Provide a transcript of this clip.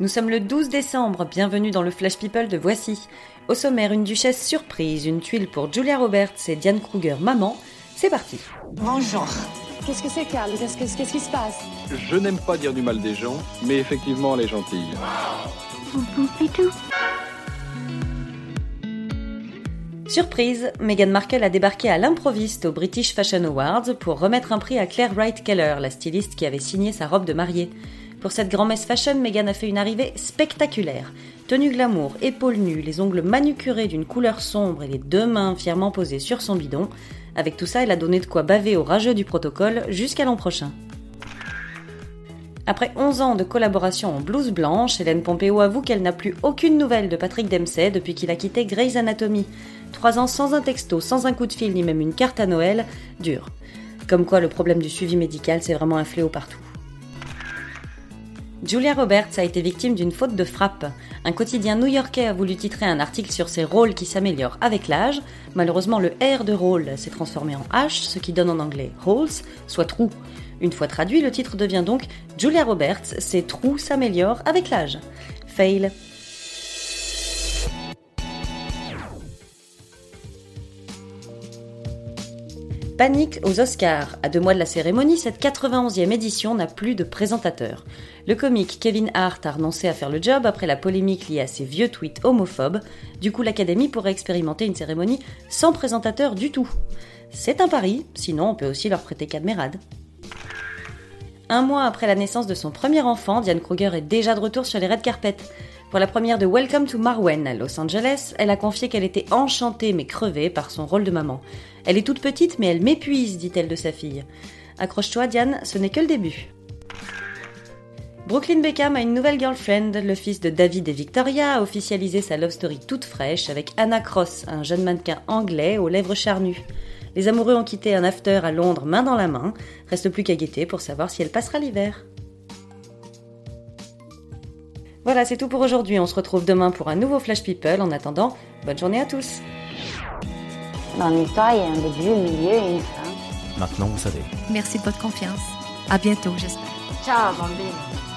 Nous sommes le 12 décembre, bienvenue dans le Flash People de Voici. Au sommaire, une duchesse surprise, une tuile pour Julia Roberts et Diane Kruger maman. C'est parti. Bonjour. Qu'est-ce que c'est, Carl Qu'est-ce que- qu'est-ce qui se passe? Je n'aime pas dire du mal des gens, mais effectivement, elle est gentille. Surprise, Meghan Markle a débarqué à l'improviste au British Fashion Awards pour remettre un prix à Claire Wright Keller, la styliste qui avait signé sa robe de mariée. Pour cette grand-messe fashion, Meghan a fait une arrivée spectaculaire. Tenue glamour, épaules nues, les ongles manucurés d'une couleur sombre et les deux mains fièrement posées sur son bidon. Avec tout ça, elle a donné de quoi baver aux rageux du protocole jusqu'à l'an prochain. Après 11 ans de collaboration en blouse blanche, Hélène Pompeo avoue qu'elle n'a plus aucune nouvelle de Patrick Dempsey depuis qu'il a quitté Grey's Anatomy. Trois ans sans un texto, sans un coup de fil ni même une carte à Noël, dur. Comme quoi le problème du suivi médical c'est vraiment un fléau partout. Julia Roberts a été victime d'une faute de frappe. Un quotidien new-yorkais a voulu titrer un article sur ses rôles qui s'améliorent avec l'âge. Malheureusement, le R de rôle s'est transformé en H, ce qui donne en anglais holes, soit trou. Une fois traduit, le titre devient donc Julia Roberts, ses trous s'améliorent avec l'âge. Fail. Panique aux Oscars. À deux mois de la cérémonie, cette 91e édition n'a plus de présentateur. Le comique Kevin Hart a renoncé à faire le job après la polémique liée à ses vieux tweets homophobes. Du coup, l'Académie pourrait expérimenter une cérémonie sans présentateur du tout. C'est un pari, sinon on peut aussi leur prêter Cadmerade. Un mois après la naissance de son premier enfant, Diane Kruger est déjà de retour sur les red carpets. Pour la première de Welcome to Marwen à Los Angeles, elle a confié qu'elle était enchantée mais crevée par son rôle de maman. Elle est toute petite mais elle m'épuise, dit-elle de sa fille. Accroche-toi Diane, ce n'est que le début. Brooklyn Beckham a une nouvelle girlfriend. Le fils de David et Victoria a officialisé sa love story toute fraîche avec Anna Cross, un jeune mannequin anglais aux lèvres charnues. Les amoureux ont quitté un after à Londres main dans la main. Reste plus qu'à guetter pour savoir si elle passera l'hiver. Voilà, c'est tout pour aujourd'hui. On se retrouve demain pour un nouveau Flash People. En attendant, bonne journée à tous. Dans l'histoire, il y a un début, un milieu et une fin. Maintenant, vous savez. Merci de votre confiance. À bientôt, j'espère. Ciao, bambine.